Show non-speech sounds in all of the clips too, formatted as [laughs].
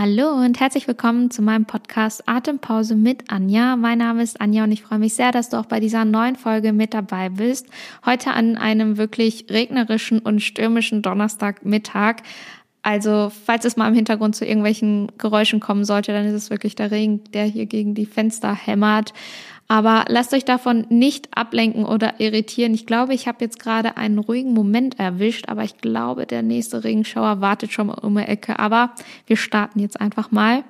Hallo und herzlich willkommen zu meinem Podcast Atempause mit Anja. Mein Name ist Anja und ich freue mich sehr, dass du auch bei dieser neuen Folge mit dabei bist. Heute an einem wirklich regnerischen und stürmischen Donnerstagmittag. Also, falls es mal im Hintergrund zu irgendwelchen Geräuschen kommen sollte, dann ist es wirklich der Regen, der hier gegen die Fenster hämmert. Aber lasst euch davon nicht ablenken oder irritieren. Ich glaube, ich habe jetzt gerade einen ruhigen Moment erwischt, aber ich glaube, der nächste Regenschauer wartet schon um die Ecke. Aber wir starten jetzt einfach mal.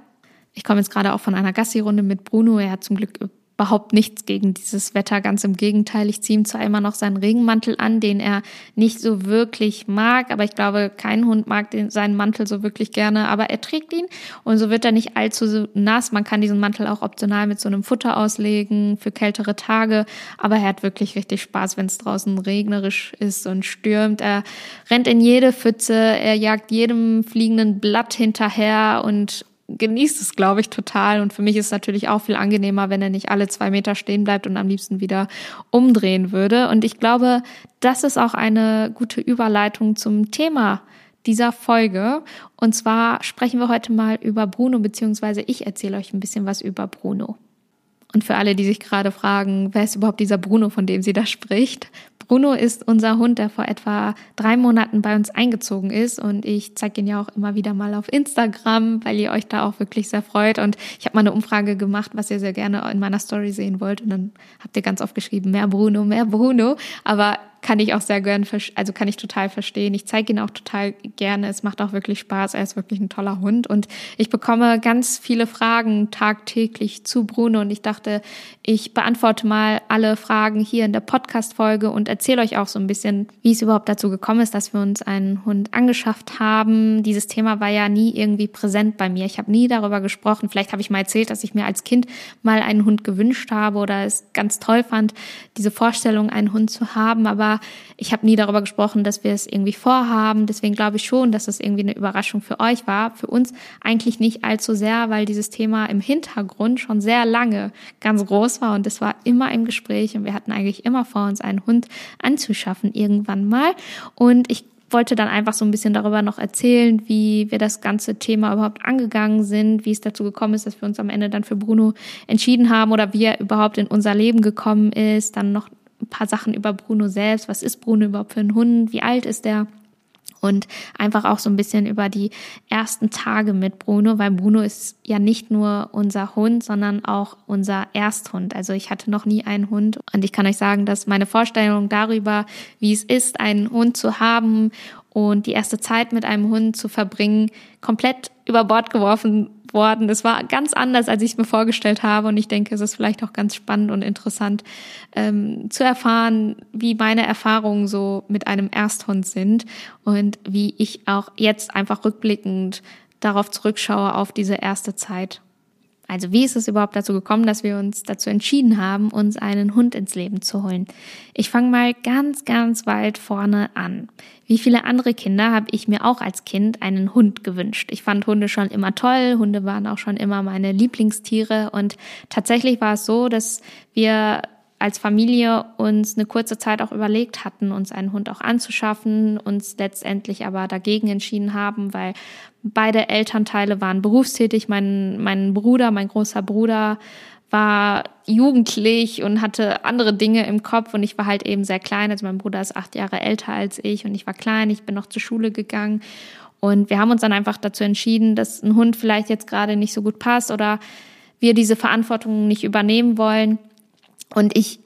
Ich komme jetzt gerade auch von einer Gassi-Runde mit Bruno. Er hat zum Glück überhaupt nichts gegen dieses Wetter. Ganz im Gegenteil. Ich ziehe ihm zwar immer noch seinen Regenmantel an, den er nicht so wirklich mag, aber ich glaube, kein Hund mag den, seinen Mantel so wirklich gerne, aber er trägt ihn und so wird er nicht allzu nass. Man kann diesen Mantel auch optional mit so einem Futter auslegen für kältere Tage, aber er hat wirklich richtig Spaß, wenn es draußen regnerisch ist und stürmt. Er rennt in jede Pfütze, er jagt jedem fliegenden Blatt hinterher und genießt es, glaube ich, total. Und für mich ist es natürlich auch viel angenehmer, wenn er nicht alle zwei Meter stehen bleibt und am liebsten wieder umdrehen würde. Und ich glaube, das ist auch eine gute Überleitung zum Thema dieser Folge. Und zwar sprechen wir heute mal über Bruno, beziehungsweise ich erzähle euch ein bisschen was über Bruno. Und für alle, die sich gerade fragen, wer ist überhaupt dieser Bruno, von dem sie da spricht? Bruno ist unser Hund, der vor etwa drei Monaten bei uns eingezogen ist. Und ich zeige ihn ja auch immer wieder mal auf Instagram, weil ihr euch da auch wirklich sehr freut. Und ich habe mal eine Umfrage gemacht, was ihr sehr gerne in meiner Story sehen wollt. Und dann habt ihr ganz oft geschrieben, mehr Bruno, mehr Bruno, aber kann ich auch sehr gern, also kann ich total verstehen. Ich zeige ihn auch total gerne. Es macht auch wirklich Spaß. Er ist wirklich ein toller Hund. Und ich bekomme ganz viele Fragen tagtäglich zu Bruno. Und ich dachte, ich beantworte mal alle Fragen hier in der Podcast-Folge und erzähle euch auch so ein bisschen, wie es überhaupt dazu gekommen ist, dass wir uns einen Hund angeschafft haben. Dieses Thema war ja nie irgendwie präsent bei mir. Ich habe nie darüber gesprochen. Vielleicht habe ich mal erzählt, dass ich mir als Kind mal einen Hund gewünscht habe oder es ganz toll fand, diese Vorstellung, einen Hund zu haben. Aber aber ich habe nie darüber gesprochen, dass wir es irgendwie vorhaben. Deswegen glaube ich schon, dass es irgendwie eine Überraschung für euch war. Für uns eigentlich nicht allzu sehr, weil dieses Thema im Hintergrund schon sehr lange ganz groß war und es war immer im Gespräch und wir hatten eigentlich immer vor, uns einen Hund anzuschaffen irgendwann mal. Und ich wollte dann einfach so ein bisschen darüber noch erzählen, wie wir das ganze Thema überhaupt angegangen sind, wie es dazu gekommen ist, dass wir uns am Ende dann für Bruno entschieden haben oder wie er überhaupt in unser Leben gekommen ist, dann noch ein paar Sachen über Bruno selbst. Was ist Bruno überhaupt für ein Hund? Wie alt ist er? Und einfach auch so ein bisschen über die ersten Tage mit Bruno, weil Bruno ist ja nicht nur unser Hund, sondern auch unser Ersthund. Also ich hatte noch nie einen Hund und ich kann euch sagen, dass meine Vorstellung darüber, wie es ist, einen Hund zu haben und die erste Zeit mit einem Hund zu verbringen, komplett über Bord geworfen worden. Es war ganz anders, als ich es mir vorgestellt habe. Und ich denke, es ist vielleicht auch ganz spannend und interessant ähm, zu erfahren, wie meine Erfahrungen so mit einem Ersthund sind und wie ich auch jetzt einfach rückblickend darauf zurückschaue, auf diese erste Zeit. Also wie ist es überhaupt dazu gekommen, dass wir uns dazu entschieden haben, uns einen Hund ins Leben zu holen? Ich fange mal ganz, ganz weit vorne an. Wie viele andere Kinder habe ich mir auch als Kind einen Hund gewünscht. Ich fand Hunde schon immer toll, Hunde waren auch schon immer meine Lieblingstiere und tatsächlich war es so, dass wir als Familie uns eine kurze Zeit auch überlegt hatten, uns einen Hund auch anzuschaffen, uns letztendlich aber dagegen entschieden haben, weil beide Elternteile waren berufstätig. Mein, mein Bruder, mein großer Bruder war jugendlich und hatte andere Dinge im Kopf und ich war halt eben sehr klein. Also mein Bruder ist acht Jahre älter als ich und ich war klein, ich bin noch zur Schule gegangen und wir haben uns dann einfach dazu entschieden, dass ein Hund vielleicht jetzt gerade nicht so gut passt oder wir diese Verantwortung nicht übernehmen wollen. Und ich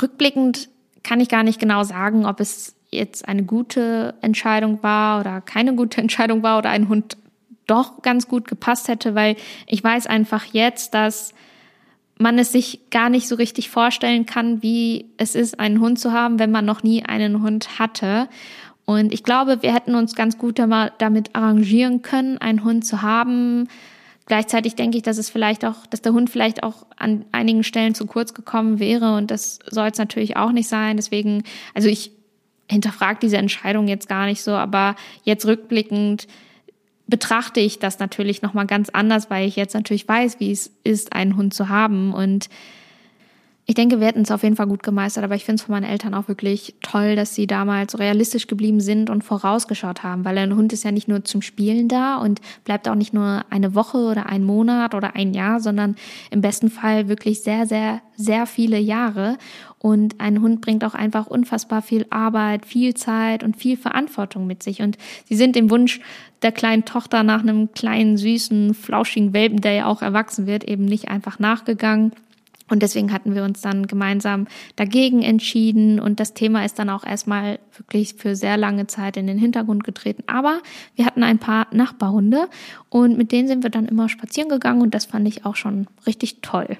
rückblickend kann ich gar nicht genau sagen, ob es jetzt eine gute Entscheidung war oder keine gute [laughs] Entscheidung war oder ein Hund doch ganz gut gepasst hätte, weil ich weiß einfach jetzt, dass man es sich gar nicht so richtig vorstellen kann, wie es ist, einen Hund zu haben, wenn man noch nie einen Hund hatte. Und ich glaube, wir hätten uns ganz gut damit arrangieren können, einen Hund zu haben. Gleichzeitig denke ich, dass es vielleicht auch, dass der Hund vielleicht auch an einigen Stellen zu kurz gekommen wäre und das soll es natürlich auch nicht sein. Deswegen, also ich hinterfrage diese Entscheidung jetzt gar nicht so, aber jetzt rückblickend betrachte ich das natürlich nochmal ganz anders, weil ich jetzt natürlich weiß, wie es ist, einen Hund zu haben. Und Ich denke, wir hätten es auf jeden Fall gut gemeistert, aber ich finde es von meinen Eltern auch wirklich toll, dass sie damals realistisch geblieben sind und vorausgeschaut haben, weil ein Hund ist ja nicht nur zum Spielen da und bleibt auch nicht nur eine Woche oder ein Monat oder ein Jahr, sondern im besten Fall wirklich sehr, sehr, sehr viele Jahre. Und ein Hund bringt auch einfach unfassbar viel Arbeit, viel Zeit und viel Verantwortung mit sich. Und sie sind dem Wunsch der kleinen Tochter nach einem kleinen, süßen, flauschigen Welpen, der ja auch erwachsen wird, eben nicht einfach nachgegangen und deswegen hatten wir uns dann gemeinsam dagegen entschieden und das Thema ist dann auch erstmal wirklich für sehr lange Zeit in den Hintergrund getreten. Aber wir hatten ein paar Nachbarhunde und mit denen sind wir dann immer spazieren gegangen und das fand ich auch schon richtig toll.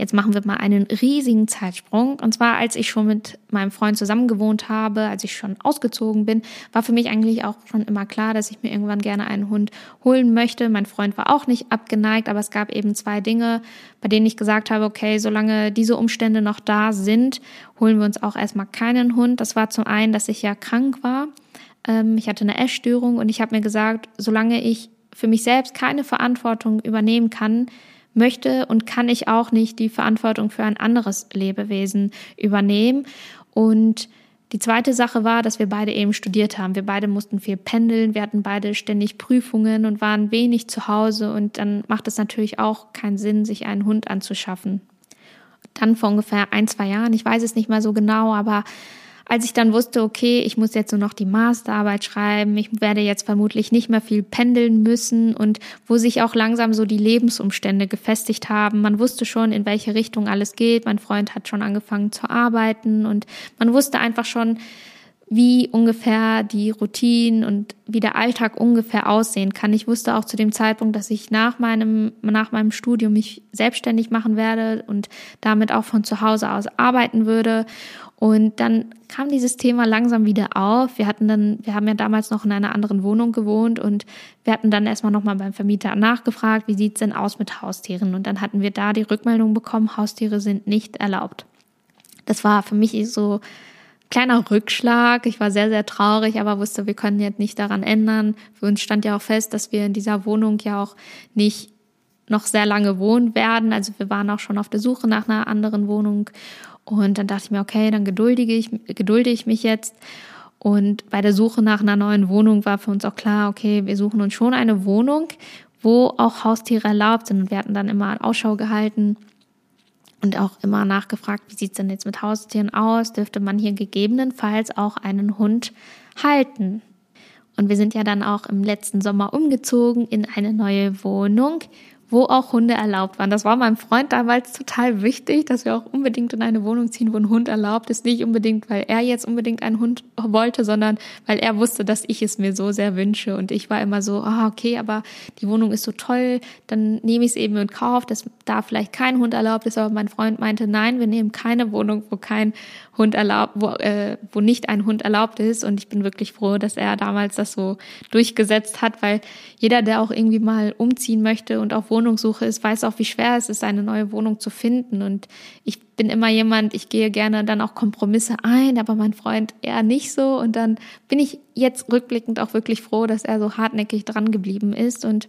Jetzt machen wir mal einen riesigen Zeitsprung. Und zwar, als ich schon mit meinem Freund zusammen gewohnt habe, als ich schon ausgezogen bin, war für mich eigentlich auch schon immer klar, dass ich mir irgendwann gerne einen Hund holen möchte. Mein Freund war auch nicht abgeneigt, aber es gab eben zwei Dinge, bei denen ich gesagt habe, okay, solange diese Umstände noch da sind, holen wir uns auch erstmal keinen Hund. Das war zum einen, dass ich ja krank war. Ähm, ich hatte eine Essstörung und ich habe mir gesagt, solange ich für mich selbst keine Verantwortung übernehmen kann, möchte und kann ich auch nicht die Verantwortung für ein anderes Lebewesen übernehmen. Und die zweite Sache war, dass wir beide eben studiert haben. Wir beide mussten viel pendeln, wir hatten beide ständig Prüfungen und waren wenig zu Hause und dann macht es natürlich auch keinen Sinn, sich einen Hund anzuschaffen. Dann vor ungefähr ein, zwei Jahren, ich weiß es nicht mal so genau, aber als ich dann wusste, okay, ich muss jetzt nur noch die Masterarbeit schreiben, ich werde jetzt vermutlich nicht mehr viel pendeln müssen und wo sich auch langsam so die Lebensumstände gefestigt haben. Man wusste schon, in welche Richtung alles geht. Mein Freund hat schon angefangen zu arbeiten und man wusste einfach schon, wie ungefähr die Routinen und wie der Alltag ungefähr aussehen kann. Ich wusste auch zu dem Zeitpunkt, dass ich nach meinem, nach meinem Studium mich selbstständig machen werde und damit auch von zu Hause aus arbeiten würde. Und dann kam dieses Thema langsam wieder auf. Wir hatten dann, wir haben ja damals noch in einer anderen Wohnung gewohnt und wir hatten dann erstmal nochmal beim Vermieter nachgefragt, wie sieht's denn aus mit Haustieren? Und dann hatten wir da die Rückmeldung bekommen, Haustiere sind nicht erlaubt. Das war für mich so kleiner Rückschlag. Ich war sehr, sehr traurig, aber wusste, wir können jetzt nicht daran ändern. Für uns stand ja auch fest, dass wir in dieser Wohnung ja auch nicht noch sehr lange wohnen werden. Also wir waren auch schon auf der Suche nach einer anderen Wohnung und dann dachte ich mir, okay, dann geduldige ich, gedulde ich mich jetzt. Und bei der Suche nach einer neuen Wohnung war für uns auch klar, okay, wir suchen uns schon eine Wohnung, wo auch Haustiere erlaubt sind. Und wir hatten dann immer Ausschau gehalten und auch immer nachgefragt, wie sieht's denn jetzt mit Haustieren aus? Dürfte man hier gegebenenfalls auch einen Hund halten? Und wir sind ja dann auch im letzten Sommer umgezogen in eine neue Wohnung, wo auch Hunde erlaubt waren. Das war meinem Freund damals total wichtig, dass wir auch unbedingt in eine Wohnung ziehen, wo ein Hund erlaubt ist. Nicht unbedingt, weil er jetzt unbedingt einen Hund wollte, sondern weil er wusste, dass ich es mir so sehr wünsche. Und ich war immer so, ah, okay, aber die Wohnung ist so toll, dann nehme ich es eben in Kauf, dass da vielleicht kein Hund erlaubt ist. Aber mein Freund meinte, nein, wir nehmen keine Wohnung, wo kein Hund erlaubt, wo, äh, wo nicht ein Hund erlaubt ist. Und ich bin wirklich froh, dass er damals das so durchgesetzt hat, weil jeder, der auch irgendwie mal umziehen möchte und auf Wohnungssuche ist, weiß auch, wie schwer es ist, eine neue Wohnung zu finden. Und ich bin immer jemand, ich gehe gerne dann auch Kompromisse ein, aber mein Freund eher nicht so. Und dann bin ich jetzt rückblickend auch wirklich froh, dass er so hartnäckig dran geblieben ist und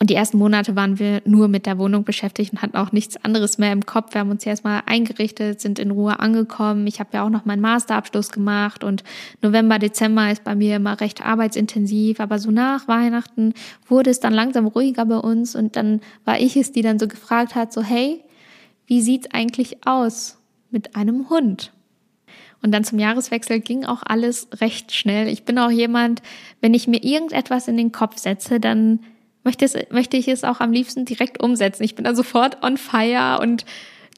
und die ersten Monate waren wir nur mit der Wohnung beschäftigt und hatten auch nichts anderes mehr im Kopf. Wir haben uns erstmal eingerichtet, sind in Ruhe angekommen. Ich habe ja auch noch meinen Masterabschluss gemacht und November, Dezember ist bei mir immer recht arbeitsintensiv. Aber so nach Weihnachten wurde es dann langsam ruhiger bei uns und dann war ich es, die dann so gefragt hat, so hey, wie sieht's eigentlich aus mit einem Hund? Und dann zum Jahreswechsel ging auch alles recht schnell. Ich bin auch jemand, wenn ich mir irgendetwas in den Kopf setze, dann möchte, es, möchte ich es auch am liebsten direkt umsetzen. Ich bin da sofort on fire und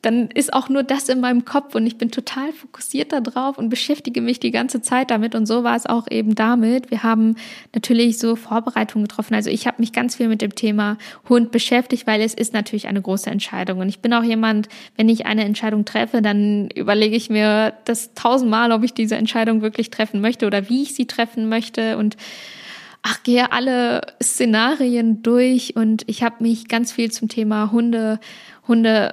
dann ist auch nur das in meinem Kopf und ich bin total fokussiert darauf und beschäftige mich die ganze Zeit damit. Und so war es auch eben damit. Wir haben natürlich so Vorbereitungen getroffen. Also ich habe mich ganz viel mit dem Thema Hund beschäftigt, weil es ist natürlich eine große Entscheidung. Und ich bin auch jemand, wenn ich eine Entscheidung treffe, dann überlege ich mir das tausendmal, ob ich diese Entscheidung wirklich treffen möchte oder wie ich sie treffen möchte. Und ach, gehe alle Szenarien durch und ich habe mich ganz viel zum Thema Hunde, Hunde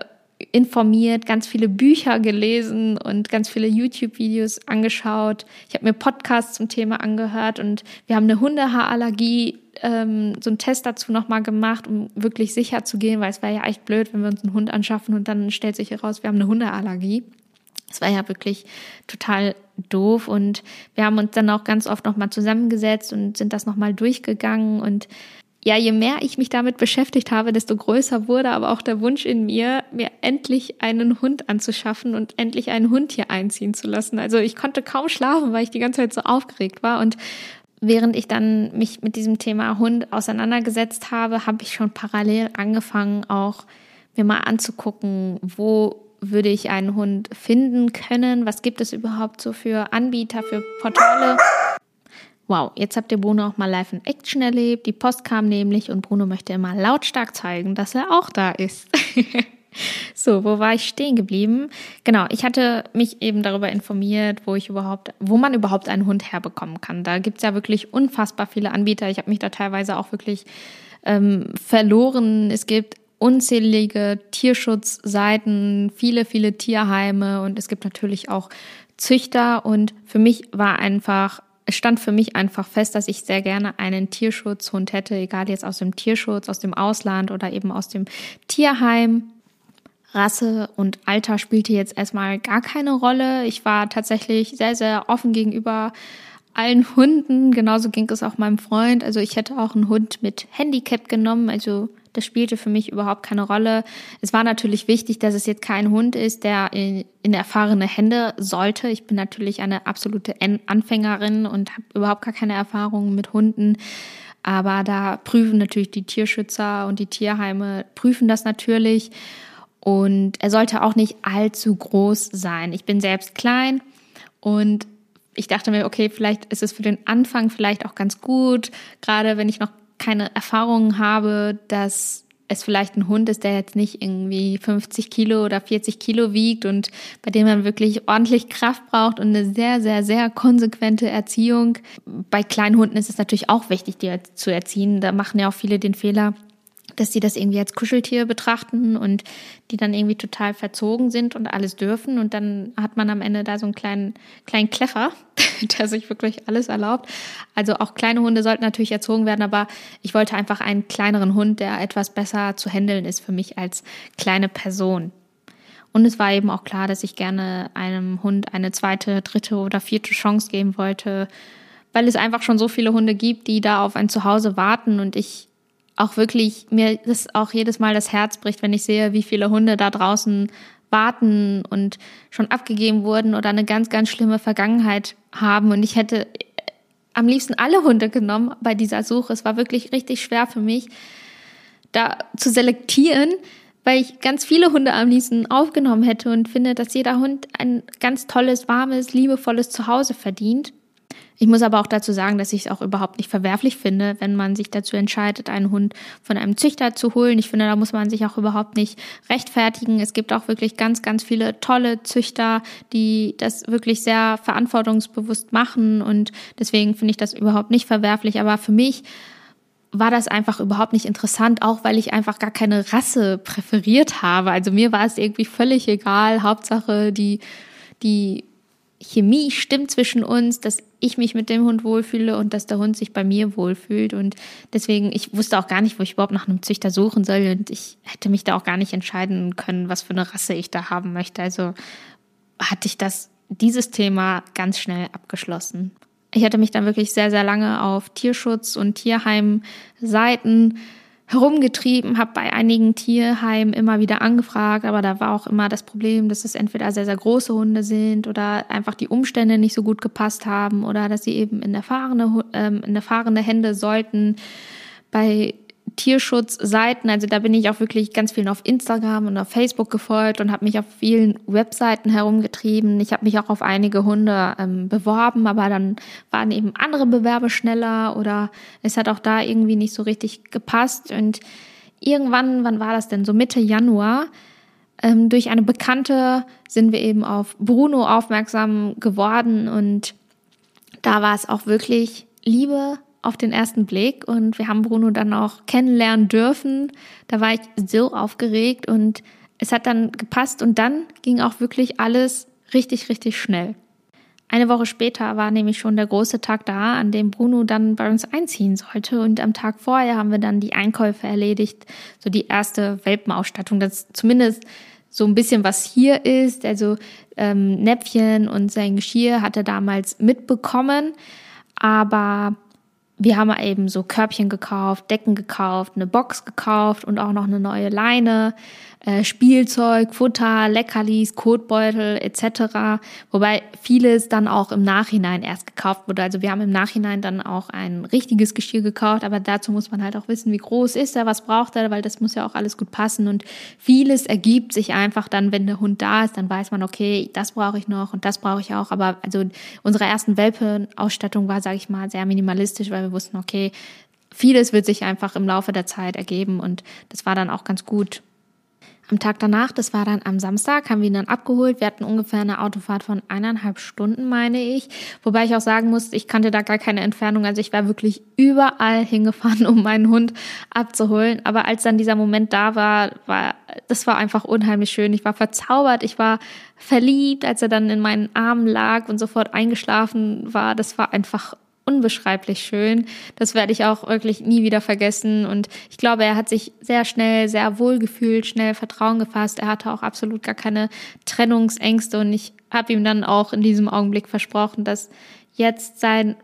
informiert, ganz viele Bücher gelesen und ganz viele YouTube-Videos angeschaut. Ich habe mir Podcasts zum Thema angehört und wir haben eine Hundehaarallergie ähm, so einen Test dazu nochmal gemacht, um wirklich sicher zu gehen, weil es wäre ja echt blöd, wenn wir uns einen Hund anschaffen und dann stellt sich heraus, wir haben eine Hundeallergie. Das war ja wirklich total doof und wir haben uns dann auch ganz oft nochmal zusammengesetzt und sind das nochmal durchgegangen und ja, je mehr ich mich damit beschäftigt habe, desto größer wurde aber auch der Wunsch in mir, mir endlich einen Hund anzuschaffen und endlich einen Hund hier einziehen zu lassen. Also ich konnte kaum schlafen, weil ich die ganze Zeit so aufgeregt war und während ich dann mich mit diesem Thema Hund auseinandergesetzt habe, habe ich schon parallel angefangen, auch mir mal anzugucken, wo würde ich einen Hund finden können? Was gibt es überhaupt so für Anbieter, für Portale? Wow, jetzt habt ihr Bruno auch mal live in Action erlebt. Die Post kam nämlich und Bruno möchte immer lautstark zeigen, dass er auch da ist. [laughs] so, wo war ich stehen geblieben? Genau, ich hatte mich eben darüber informiert, wo ich überhaupt, wo man überhaupt einen Hund herbekommen kann. Da gibt's ja wirklich unfassbar viele Anbieter. Ich habe mich da teilweise auch wirklich ähm, verloren. Es gibt unzählige Tierschutzseiten, viele, viele Tierheime und es gibt natürlich auch Züchter und für mich war einfach es stand für mich einfach fest, dass ich sehr gerne einen Tierschutzhund hätte, egal jetzt aus dem Tierschutz, aus dem Ausland oder eben aus dem Tierheim. Rasse und Alter spielte jetzt erstmal gar keine Rolle. Ich war tatsächlich sehr, sehr offen gegenüber allen Hunden. Genauso ging es auch meinem Freund. Also ich hätte auch einen Hund mit Handicap genommen. Also das spielte für mich überhaupt keine Rolle. Es war natürlich wichtig, dass es jetzt kein Hund ist, der in, in erfahrene Hände sollte. Ich bin natürlich eine absolute Anfängerin und habe überhaupt gar keine Erfahrung mit Hunden. Aber da prüfen natürlich die Tierschützer und die Tierheime, prüfen das natürlich. Und er sollte auch nicht allzu groß sein. Ich bin selbst klein und ich dachte mir, okay, vielleicht ist es für den Anfang vielleicht auch ganz gut, gerade wenn ich noch keine Erfahrungen habe, dass es vielleicht ein Hund ist, der jetzt nicht irgendwie 50 Kilo oder 40 Kilo wiegt und bei dem man wirklich ordentlich Kraft braucht und eine sehr, sehr, sehr konsequente Erziehung. Bei kleinen Hunden ist es natürlich auch wichtig, die zu erziehen. Da machen ja auch viele den Fehler, dass sie das irgendwie als Kuscheltier betrachten und die dann irgendwie total verzogen sind und alles dürfen. Und dann hat man am Ende da so einen kleinen, kleinen Kleffer, [laughs] der sich wirklich alles erlaubt. Also auch kleine Hunde sollten natürlich erzogen werden, aber ich wollte einfach einen kleineren Hund, der etwas besser zu handeln ist für mich als kleine Person. Und es war eben auch klar, dass ich gerne einem Hund eine zweite, dritte oder vierte Chance geben wollte, weil es einfach schon so viele Hunde gibt, die da auf ein Zuhause warten und ich auch wirklich mir das auch jedes Mal das Herz bricht, wenn ich sehe, wie viele Hunde da draußen warten und schon abgegeben wurden oder eine ganz, ganz schlimme Vergangenheit haben. Und ich hätte am liebsten alle Hunde genommen bei dieser Suche. Es war wirklich richtig schwer für mich, da zu selektieren, weil ich ganz viele Hunde am liebsten aufgenommen hätte und finde, dass jeder Hund ein ganz tolles, warmes, liebevolles Zuhause verdient. Ich muss aber auch dazu sagen, dass ich es auch überhaupt nicht verwerflich finde, wenn man sich dazu entscheidet, einen Hund von einem Züchter zu holen. Ich finde, da muss man sich auch überhaupt nicht rechtfertigen. Es gibt auch wirklich ganz, ganz viele tolle Züchter, die das wirklich sehr verantwortungsbewusst machen und deswegen finde ich das überhaupt nicht verwerflich. Aber für mich war das einfach überhaupt nicht interessant, auch weil ich einfach gar keine Rasse präferiert habe. Also mir war es irgendwie völlig egal. Hauptsache die, die Chemie stimmt zwischen uns, dass ich mich mit dem Hund wohlfühle und dass der Hund sich bei mir wohlfühlt. Und deswegen, ich wusste auch gar nicht, wo ich überhaupt nach einem Züchter suchen soll. Und ich hätte mich da auch gar nicht entscheiden können, was für eine Rasse ich da haben möchte. Also hatte ich das, dieses Thema ganz schnell abgeschlossen. Ich hatte mich dann wirklich sehr, sehr lange auf Tierschutz und Tierheimseiten herumgetrieben, habe bei einigen Tierheimen immer wieder angefragt, aber da war auch immer das Problem, dass es entweder sehr, sehr große Hunde sind oder einfach die Umstände nicht so gut gepasst haben oder dass sie eben in erfahrene, ähm, in erfahrene Hände sollten. Bei Tierschutzseiten. Also da bin ich auch wirklich ganz vielen auf Instagram und auf Facebook gefolgt und habe mich auf vielen Webseiten herumgetrieben. Ich habe mich auch auf einige Hunde ähm, beworben, aber dann waren eben andere Bewerbe schneller oder es hat auch da irgendwie nicht so richtig gepasst. Und irgendwann, wann war das denn? So Mitte Januar. Ähm, durch eine Bekannte sind wir eben auf Bruno aufmerksam geworden und da war es auch wirklich Liebe auf den ersten Blick und wir haben Bruno dann auch kennenlernen dürfen. Da war ich so aufgeregt und es hat dann gepasst und dann ging auch wirklich alles richtig, richtig schnell. Eine Woche später war nämlich schon der große Tag da, an dem Bruno dann bei uns einziehen sollte. Und am Tag vorher haben wir dann die Einkäufe erledigt, so die erste Welpenausstattung, das zumindest so ein bisschen was hier ist. Also ähm, Näpfchen und sein Geschirr hat er damals mitbekommen, aber wir haben eben so Körbchen gekauft, Decken gekauft, eine Box gekauft und auch noch eine neue Leine äh, Spielzeug, Futter, Leckerlis, Kotbeutel etc. Wobei vieles dann auch im Nachhinein erst gekauft wurde. Also wir haben im Nachhinein dann auch ein richtiges Geschirr gekauft, aber dazu muss man halt auch wissen, wie groß ist er, was braucht er, weil das muss ja auch alles gut passen und vieles ergibt sich einfach dann, wenn der Hund da ist, dann weiß man, okay, das brauche ich noch und das brauche ich auch. Aber also unsere ersten Welpenausstattung war, sage ich mal, sehr minimalistisch, weil wir wussten, okay, vieles wird sich einfach im Laufe der Zeit ergeben und das war dann auch ganz gut. Am Tag danach, das war dann am Samstag, haben wir ihn dann abgeholt. Wir hatten ungefähr eine Autofahrt von eineinhalb Stunden, meine ich. Wobei ich auch sagen muss, ich kannte da gar keine Entfernung. Also ich war wirklich überall hingefahren, [laughs] um meinen Hund abzuholen. Aber als dann dieser Moment da war, war, das war einfach unheimlich schön. Ich war verzaubert. Ich war verliebt, als er dann in meinen Armen lag und sofort eingeschlafen war. Das war einfach unbeschreiblich schön. Das werde ich auch wirklich nie wieder vergessen. Und ich glaube, er hat sich sehr schnell, sehr wohl gefühlt, schnell Vertrauen gefasst. Er hatte auch absolut gar keine Trennungsängste. Und ich habe ihm dann auch in diesem Augenblick versprochen, dass jetzt sein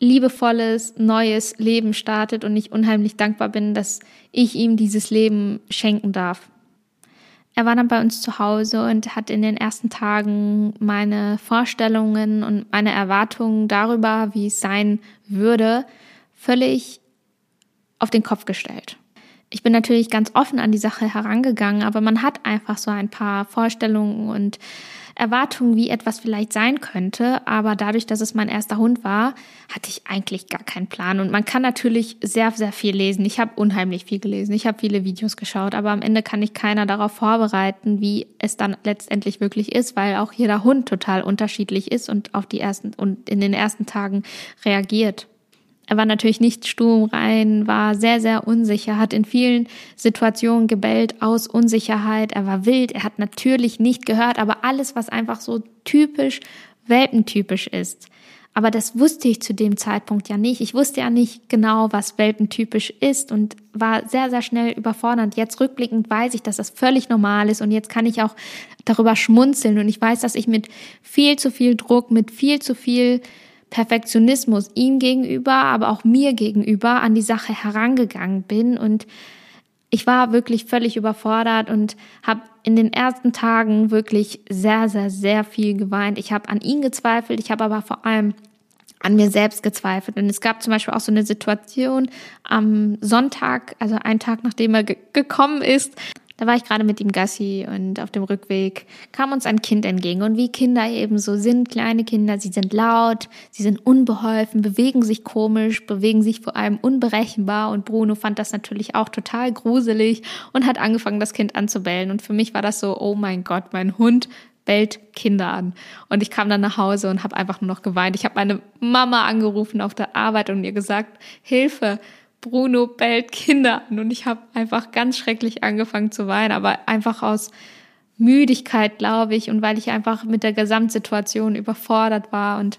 liebevolles, neues Leben startet und ich unheimlich dankbar bin, dass ich ihm dieses Leben schenken darf. Er war dann bei uns zu Hause und hat in den ersten Tagen meine Vorstellungen und meine Erwartungen darüber, wie es sein würde, völlig auf den Kopf gestellt. Ich bin natürlich ganz offen an die Sache herangegangen, aber man hat einfach so ein paar Vorstellungen und Erwartungen, wie etwas vielleicht sein könnte. Aber dadurch, dass es mein erster Hund war, hatte ich eigentlich gar keinen Plan. Und man kann natürlich sehr, sehr viel lesen. Ich habe unheimlich viel gelesen. Ich habe viele Videos geschaut. Aber am Ende kann ich keiner darauf vorbereiten, wie es dann letztendlich wirklich ist, weil auch jeder Hund total unterschiedlich ist und auf die ersten und in den ersten Tagen reagiert. Er war natürlich nicht stumm rein, war sehr, sehr unsicher, hat in vielen Situationen gebellt aus Unsicherheit. Er war wild, er hat natürlich nicht gehört, aber alles, was einfach so typisch welpentypisch ist. Aber das wusste ich zu dem Zeitpunkt ja nicht. Ich wusste ja nicht genau, was welpentypisch ist und war sehr, sehr schnell überfordert. Jetzt rückblickend weiß ich, dass das völlig normal ist und jetzt kann ich auch darüber schmunzeln und ich weiß, dass ich mit viel zu viel Druck, mit viel zu viel Perfektionismus ihm gegenüber, aber auch mir gegenüber an die Sache herangegangen bin und ich war wirklich völlig überfordert und habe in den ersten Tagen wirklich sehr, sehr, sehr viel geweint. Ich habe an ihn gezweifelt, ich habe aber vor allem an mir selbst gezweifelt. Und es gab zum Beispiel auch so eine Situation am Sonntag, also einen Tag nachdem er gekommen ist, da war ich gerade mit ihm Gassi und auf dem Rückweg kam uns ein Kind entgegen. Und wie Kinder eben so sind, kleine Kinder, sie sind laut, sie sind unbeholfen, bewegen sich komisch, bewegen sich vor allem unberechenbar. Und Bruno fand das natürlich auch total gruselig und hat angefangen, das Kind anzubellen. Und für mich war das so, oh mein Gott, mein Hund bellt Kinder an. Und ich kam dann nach Hause und habe einfach nur noch geweint. Ich habe meine Mama angerufen auf der Arbeit und ihr gesagt, Hilfe, Bruno bellt Kinder an und ich habe einfach ganz schrecklich angefangen zu weinen, aber einfach aus Müdigkeit, glaube ich, und weil ich einfach mit der Gesamtsituation überfordert war und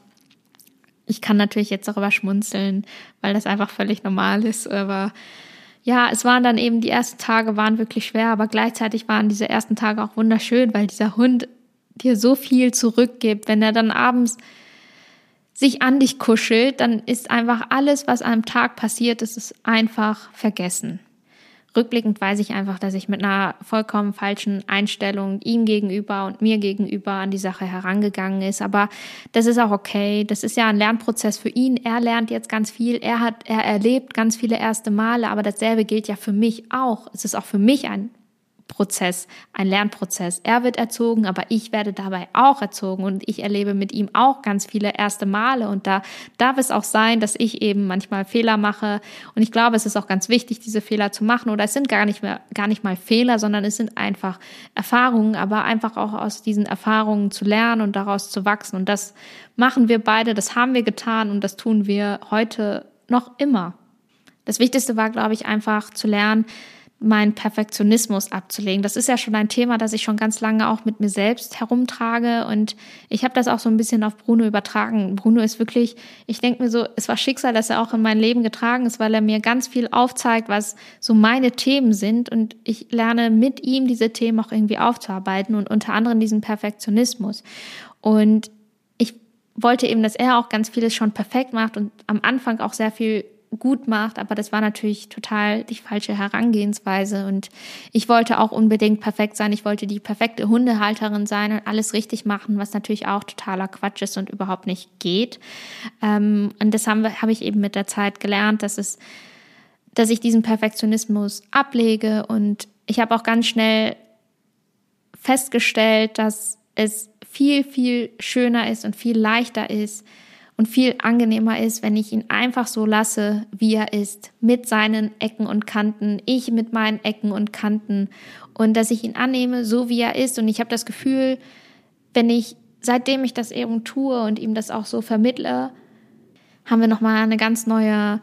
ich kann natürlich jetzt darüber schmunzeln, weil das einfach völlig normal ist, aber ja, es waren dann eben die ersten Tage waren wirklich schwer, aber gleichzeitig waren diese ersten Tage auch wunderschön, weil dieser Hund dir so viel zurückgibt, wenn er dann abends sich an dich kuschelt, dann ist einfach alles, was am Tag passiert ist, ist einfach vergessen. Rückblickend weiß ich einfach, dass ich mit einer vollkommen falschen Einstellung ihm gegenüber und mir gegenüber an die Sache herangegangen ist. Aber das ist auch okay. Das ist ja ein Lernprozess für ihn. Er lernt jetzt ganz viel. Er hat, er erlebt ganz viele erste Male. Aber dasselbe gilt ja für mich auch. Es ist auch für mich ein Prozess, ein Lernprozess. Er wird erzogen, aber ich werde dabei auch erzogen. Und ich erlebe mit ihm auch ganz viele erste Male. Und da darf es auch sein, dass ich eben manchmal Fehler mache. Und ich glaube, es ist auch ganz wichtig, diese Fehler zu machen. Oder es sind gar nicht mehr, gar nicht mal Fehler, sondern es sind einfach Erfahrungen, aber einfach auch aus diesen Erfahrungen zu lernen und daraus zu wachsen. Und das machen wir beide, das haben wir getan und das tun wir heute noch immer. Das Wichtigste war, glaube ich, einfach zu lernen, meinen Perfektionismus abzulegen. Das ist ja schon ein Thema, das ich schon ganz lange auch mit mir selbst herumtrage und ich habe das auch so ein bisschen auf Bruno übertragen. Bruno ist wirklich, ich denke mir so, es war Schicksal, dass er auch in mein Leben getragen ist, weil er mir ganz viel aufzeigt, was so meine Themen sind und ich lerne mit ihm diese Themen auch irgendwie aufzuarbeiten und unter anderem diesen Perfektionismus. Und ich wollte eben, dass er auch ganz vieles schon perfekt macht und am Anfang auch sehr viel gut macht, aber das war natürlich total die falsche Herangehensweise und ich wollte auch unbedingt perfekt sein. Ich wollte die perfekte Hundehalterin sein und alles richtig machen, was natürlich auch totaler Quatsch ist und überhaupt nicht geht. Ähm, und das habe hab ich eben mit der Zeit gelernt, dass es, dass ich diesen Perfektionismus ablege und ich habe auch ganz schnell festgestellt, dass es viel, viel schöner ist und viel leichter ist, und viel angenehmer ist, wenn ich ihn einfach so lasse, wie er ist, mit seinen Ecken und Kanten, ich mit meinen Ecken und Kanten und dass ich ihn annehme, so wie er ist. Und ich habe das Gefühl, wenn ich seitdem ich das eben tue und ihm das auch so vermittle, haben wir noch mal eine ganz neue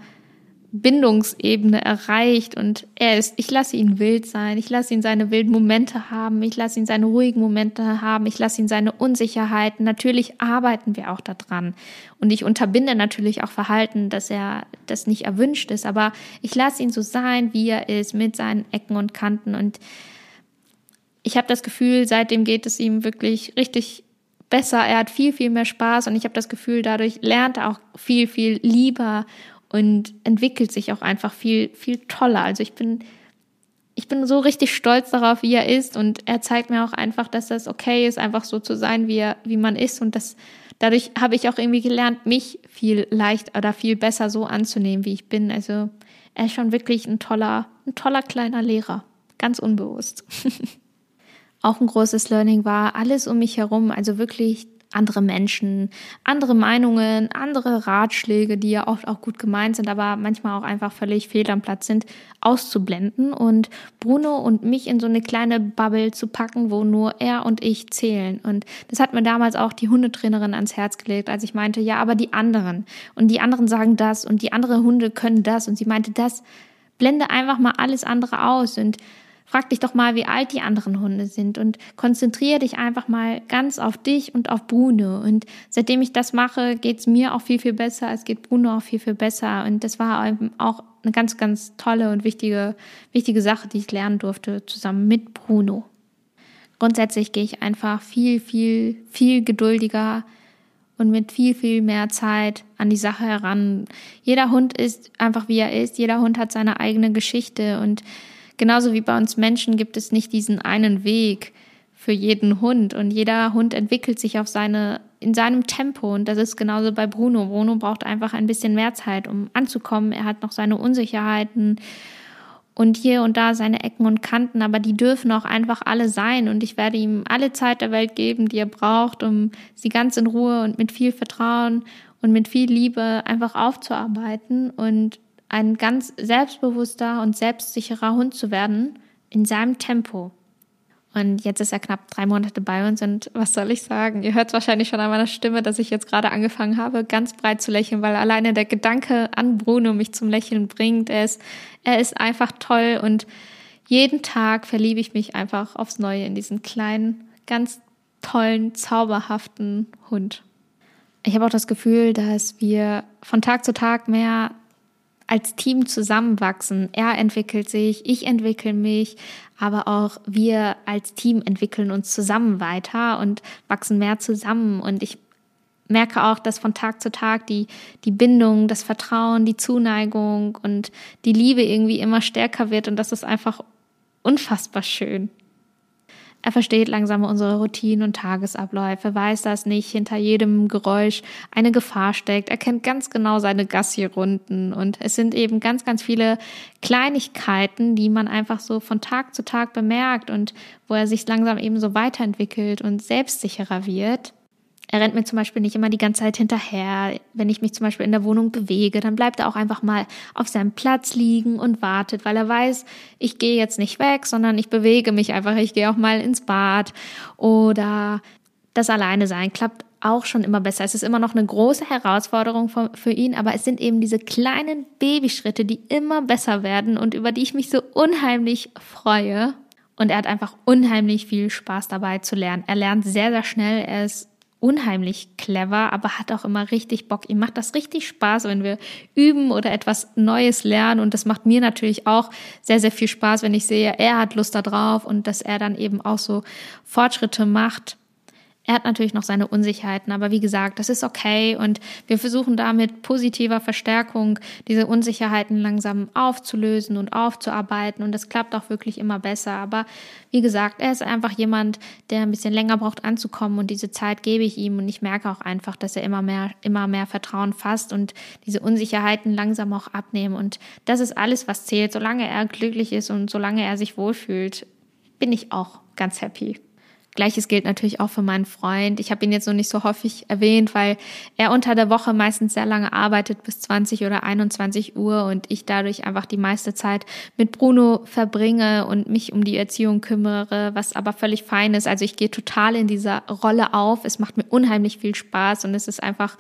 Bindungsebene erreicht und er ist, ich lasse ihn wild sein, ich lasse ihn seine wilden Momente haben, ich lasse ihn seine ruhigen Momente haben, ich lasse ihn seine Unsicherheiten. Natürlich arbeiten wir auch daran und ich unterbinde natürlich auch Verhalten, dass er das nicht erwünscht ist, aber ich lasse ihn so sein, wie er ist, mit seinen Ecken und Kanten und ich habe das Gefühl, seitdem geht es ihm wirklich richtig besser. Er hat viel, viel mehr Spaß und ich habe das Gefühl, dadurch lernt er auch viel, viel lieber und entwickelt sich auch einfach viel, viel toller. Also ich bin, ich bin so richtig stolz darauf, wie er ist und er zeigt mir auch einfach, dass das okay ist, einfach so zu sein, wie er, wie man ist und das, dadurch habe ich auch irgendwie gelernt, mich viel leicht oder viel besser so anzunehmen, wie ich bin. Also er ist schon wirklich ein toller, ein toller kleiner Lehrer. Ganz unbewusst. [laughs] auch ein großes Learning war alles um mich herum, also wirklich andere Menschen, andere Meinungen, andere Ratschläge, die ja oft auch gut gemeint sind, aber manchmal auch einfach völlig fehl am Platz sind, auszublenden und Bruno und mich in so eine kleine Bubble zu packen, wo nur er und ich zählen. Und das hat mir damals auch die Hundetrainerin ans Herz gelegt, als ich meinte, ja, aber die anderen. Und die anderen sagen das und die anderen Hunde können das. Und sie meinte, das blende einfach mal alles andere aus. Und Frag dich doch mal, wie alt die anderen Hunde sind und konzentriere dich einfach mal ganz auf dich und auf Bruno. Und seitdem ich das mache, geht's mir auch viel, viel besser. Es geht Bruno auch viel, viel besser. Und das war auch eine ganz, ganz tolle und wichtige, wichtige Sache, die ich lernen durfte, zusammen mit Bruno. Grundsätzlich gehe ich einfach viel, viel, viel geduldiger und mit viel, viel mehr Zeit an die Sache heran. Jeder Hund ist einfach wie er ist. Jeder Hund hat seine eigene Geschichte und Genauso wie bei uns Menschen gibt es nicht diesen einen Weg für jeden Hund. Und jeder Hund entwickelt sich auf seine in seinem Tempo. Und das ist genauso bei Bruno. Bruno braucht einfach ein bisschen mehr Zeit, um anzukommen. Er hat noch seine Unsicherheiten und hier und da seine Ecken und Kanten, aber die dürfen auch einfach alle sein. Und ich werde ihm alle Zeit der Welt geben, die er braucht, um sie ganz in Ruhe und mit viel Vertrauen und mit viel Liebe einfach aufzuarbeiten. Und ein ganz selbstbewusster und selbstsicherer Hund zu werden in seinem Tempo. Und jetzt ist er knapp drei Monate bei uns und was soll ich sagen? Ihr hört wahrscheinlich schon an meiner Stimme, dass ich jetzt gerade angefangen habe, ganz breit zu lächeln, weil alleine der Gedanke an Bruno mich zum Lächeln bringt. Er ist, er ist einfach toll und jeden Tag verliebe ich mich einfach aufs Neue in diesen kleinen, ganz tollen, zauberhaften Hund. Ich habe auch das Gefühl, dass wir von Tag zu Tag mehr als Team zusammenwachsen. Er entwickelt sich, ich entwickle mich, aber auch wir als Team entwickeln uns zusammen weiter und wachsen mehr zusammen. Und ich merke auch, dass von Tag zu Tag die, die Bindung, das Vertrauen, die Zuneigung und die Liebe irgendwie immer stärker wird. Und das ist einfach unfassbar schön. Er versteht langsam unsere Routinen und Tagesabläufe, weiß, dass nicht hinter jedem Geräusch eine Gefahr steckt. Er kennt ganz genau seine Gassi-Runden und es sind eben ganz, ganz viele Kleinigkeiten, die man einfach so von Tag zu Tag bemerkt und wo er sich langsam eben so weiterentwickelt und selbstsicherer wird. Er rennt mir zum Beispiel nicht immer die ganze Zeit hinterher. Wenn ich mich zum Beispiel in der Wohnung bewege, dann bleibt er auch einfach mal auf seinem Platz liegen und wartet, weil er weiß, ich gehe jetzt nicht weg, sondern ich bewege mich einfach. Ich gehe auch mal ins Bad oder das Alleine sein klappt auch schon immer besser. Es ist immer noch eine große Herausforderung für ihn, aber es sind eben diese kleinen Babyschritte, die immer besser werden und über die ich mich so unheimlich freue. Und er hat einfach unheimlich viel Spaß dabei zu lernen. Er lernt sehr, sehr schnell. Er ist unheimlich clever, aber hat auch immer richtig Bock. Ihm macht das richtig Spaß, wenn wir üben oder etwas Neues lernen. Und das macht mir natürlich auch sehr, sehr viel Spaß, wenn ich sehe, er hat Lust darauf und dass er dann eben auch so Fortschritte macht. Er hat natürlich noch seine Unsicherheiten, aber wie gesagt, das ist okay und wir versuchen da mit positiver Verstärkung diese Unsicherheiten langsam aufzulösen und aufzuarbeiten und das klappt auch wirklich immer besser. Aber wie gesagt, er ist einfach jemand, der ein bisschen länger braucht anzukommen und diese Zeit gebe ich ihm und ich merke auch einfach, dass er immer mehr, immer mehr Vertrauen fasst und diese Unsicherheiten langsam auch abnehmen und das ist alles, was zählt. Solange er glücklich ist und solange er sich wohlfühlt, bin ich auch ganz happy. Gleiches gilt natürlich auch für meinen Freund. Ich habe ihn jetzt noch nicht so häufig erwähnt, weil er unter der Woche meistens sehr lange arbeitet, bis 20 oder 21 Uhr und ich dadurch einfach die meiste Zeit mit Bruno verbringe und mich um die Erziehung kümmere, was aber völlig fein ist. Also ich gehe total in dieser Rolle auf. Es macht mir unheimlich viel Spaß und es ist einfach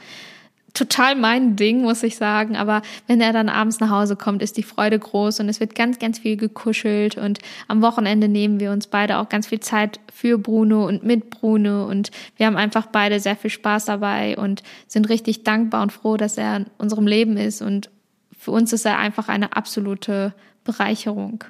total mein Ding, muss ich sagen. Aber wenn er dann abends nach Hause kommt, ist die Freude groß und es wird ganz, ganz viel gekuschelt. Und am Wochenende nehmen wir uns beide auch ganz viel Zeit für Bruno und mit Bruno. Und wir haben einfach beide sehr viel Spaß dabei und sind richtig dankbar und froh, dass er in unserem Leben ist. Und für uns ist er einfach eine absolute Bereicherung.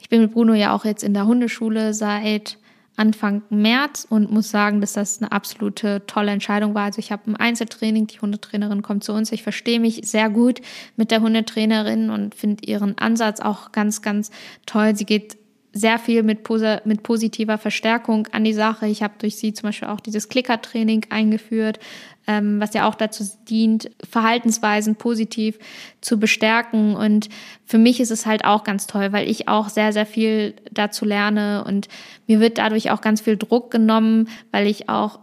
Ich bin mit Bruno ja auch jetzt in der Hundeschule seit Anfang März und muss sagen, dass das eine absolute tolle Entscheidung war. Also ich habe ein Einzeltraining, die Hundetrainerin kommt zu uns. Ich verstehe mich sehr gut mit der Hundetrainerin und finde ihren Ansatz auch ganz, ganz toll. Sie geht sehr viel mit, mit positiver Verstärkung an die Sache. Ich habe durch sie zum Beispiel auch dieses Klicker-Training eingeführt, ähm, was ja auch dazu dient, Verhaltensweisen positiv zu bestärken. Und für mich ist es halt auch ganz toll, weil ich auch sehr, sehr viel dazu lerne und mir wird dadurch auch ganz viel Druck genommen, weil ich auch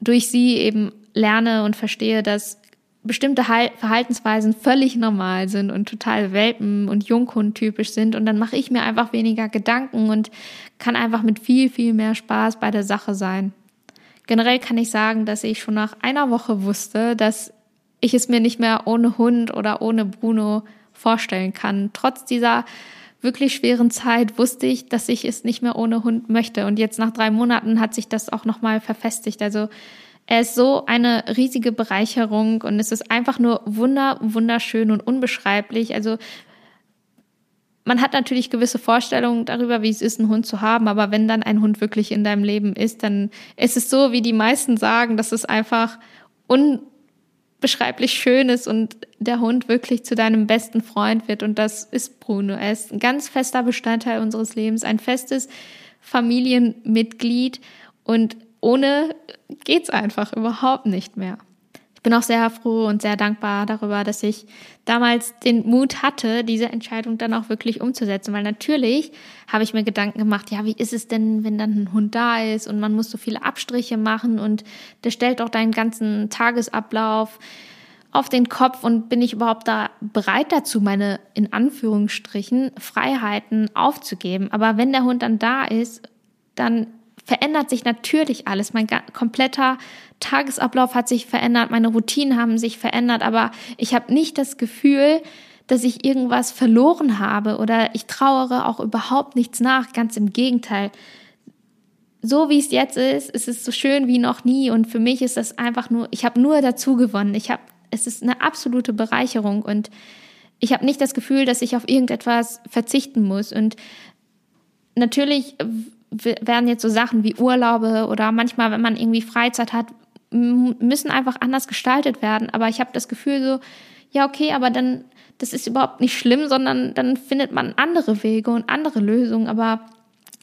durch sie eben lerne und verstehe, dass bestimmte Verhaltensweisen völlig normal sind und total Welpen- und Junghund-typisch sind. Und dann mache ich mir einfach weniger Gedanken und kann einfach mit viel, viel mehr Spaß bei der Sache sein. Generell kann ich sagen, dass ich schon nach einer Woche wusste, dass ich es mir nicht mehr ohne Hund oder ohne Bruno vorstellen kann. Trotz dieser wirklich schweren Zeit wusste ich, dass ich es nicht mehr ohne Hund möchte. Und jetzt nach drei Monaten hat sich das auch nochmal verfestigt. Also er ist so eine riesige Bereicherung und es ist einfach nur wunder, wunderschön und unbeschreiblich. Also man hat natürlich gewisse Vorstellungen darüber, wie es ist, einen Hund zu haben, aber wenn dann ein Hund wirklich in deinem Leben ist, dann ist es so, wie die meisten sagen, dass es einfach unbeschreiblich schön ist und der Hund wirklich zu deinem besten Freund wird. Und das ist Bruno. Er ist ein ganz fester Bestandteil unseres Lebens, ein festes Familienmitglied und ohne geht's einfach überhaupt nicht mehr. Ich bin auch sehr froh und sehr dankbar darüber, dass ich damals den Mut hatte, diese Entscheidung dann auch wirklich umzusetzen, weil natürlich habe ich mir Gedanken gemacht, ja, wie ist es denn, wenn dann ein Hund da ist und man muss so viele Abstriche machen und der stellt auch deinen ganzen Tagesablauf auf den Kopf und bin ich überhaupt da bereit dazu, meine in Anführungsstrichen Freiheiten aufzugeben. Aber wenn der Hund dann da ist, dann verändert sich natürlich alles. Mein kompletter Tagesablauf hat sich verändert, meine Routinen haben sich verändert, aber ich habe nicht das Gefühl, dass ich irgendwas verloren habe oder ich trauere auch überhaupt nichts nach. Ganz im Gegenteil. So wie es jetzt ist, ist es so schön wie noch nie und für mich ist das einfach nur, ich habe nur dazu gewonnen. Ich habe, es ist eine absolute Bereicherung und ich habe nicht das Gefühl, dass ich auf irgendetwas verzichten muss und natürlich werden jetzt so Sachen wie Urlaube oder manchmal, wenn man irgendwie Freizeit hat, müssen einfach anders gestaltet werden. Aber ich habe das Gefühl so, ja, okay, aber dann, das ist überhaupt nicht schlimm, sondern dann findet man andere Wege und andere Lösungen, aber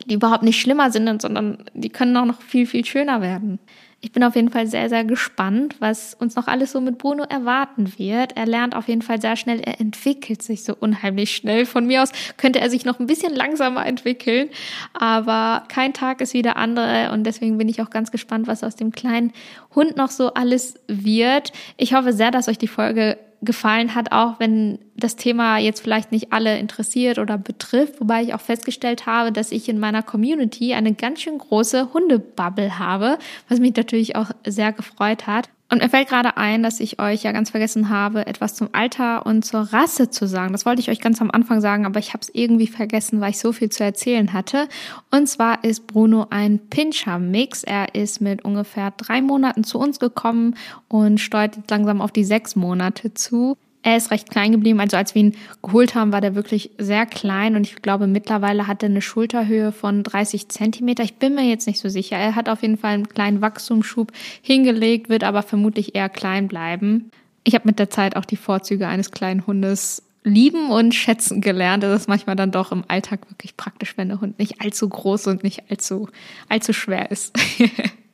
die überhaupt nicht schlimmer sind, sondern die können auch noch viel, viel schöner werden. Ich bin auf jeden Fall sehr, sehr gespannt, was uns noch alles so mit Bruno erwarten wird. Er lernt auf jeden Fall sehr schnell, er entwickelt sich so unheimlich schnell. Von mir aus könnte er sich noch ein bisschen langsamer entwickeln, aber kein Tag ist wie der andere und deswegen bin ich auch ganz gespannt, was aus dem kleinen Hund noch so alles wird. Ich hoffe sehr, dass euch die Folge gefallen hat, auch wenn das Thema jetzt vielleicht nicht alle interessiert oder betrifft, wobei ich auch festgestellt habe, dass ich in meiner Community eine ganz schön große Hundebubble habe, was mich natürlich auch sehr gefreut hat. Und mir fällt gerade ein, dass ich euch ja ganz vergessen habe, etwas zum Alter und zur Rasse zu sagen. Das wollte ich euch ganz am Anfang sagen, aber ich habe es irgendwie vergessen, weil ich so viel zu erzählen hatte. Und zwar ist Bruno ein Pinscher-Mix. Er ist mit ungefähr drei Monaten zu uns gekommen und steuert jetzt langsam auf die sechs Monate zu. Er ist recht klein geblieben. Also als wir ihn geholt haben, war der wirklich sehr klein und ich glaube mittlerweile hat er eine Schulterhöhe von 30 Zentimeter. Ich bin mir jetzt nicht so sicher. Er hat auf jeden Fall einen kleinen Wachstumsschub hingelegt, wird aber vermutlich eher klein bleiben. Ich habe mit der Zeit auch die Vorzüge eines kleinen Hundes lieben und schätzen gelernt. Das ist manchmal dann doch im Alltag wirklich praktisch, wenn der Hund nicht allzu groß und nicht allzu, allzu schwer ist. [laughs]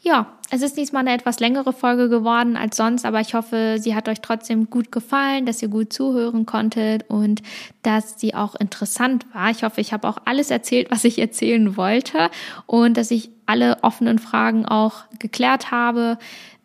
Ja, es ist diesmal eine etwas längere Folge geworden als sonst, aber ich hoffe, sie hat euch trotzdem gut gefallen, dass ihr gut zuhören konntet und dass sie auch interessant war. Ich hoffe, ich habe auch alles erzählt, was ich erzählen wollte und dass ich alle offenen Fragen auch geklärt habe.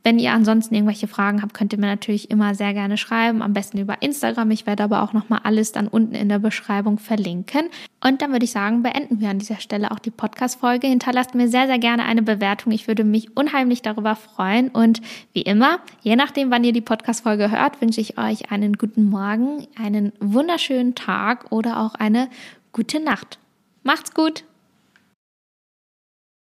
Wenn ihr ansonsten irgendwelche Fragen habt, könnt ihr mir natürlich immer sehr gerne schreiben, am besten über Instagram. Ich werde aber auch nochmal alles dann unten in der Beschreibung verlinken. Und dann würde ich sagen, beenden wir an dieser Stelle auch die Podcast-Folge. Hinterlasst mir sehr, sehr gerne eine Bewertung. Ich würde mich unheimlich darüber freuen. Und wie immer, je nachdem, wann ihr die Podcast-Folge hört, wünsche ich euch einen guten Morgen, einen wunderschönen Tag oder auch eine gute Nacht. Macht's gut!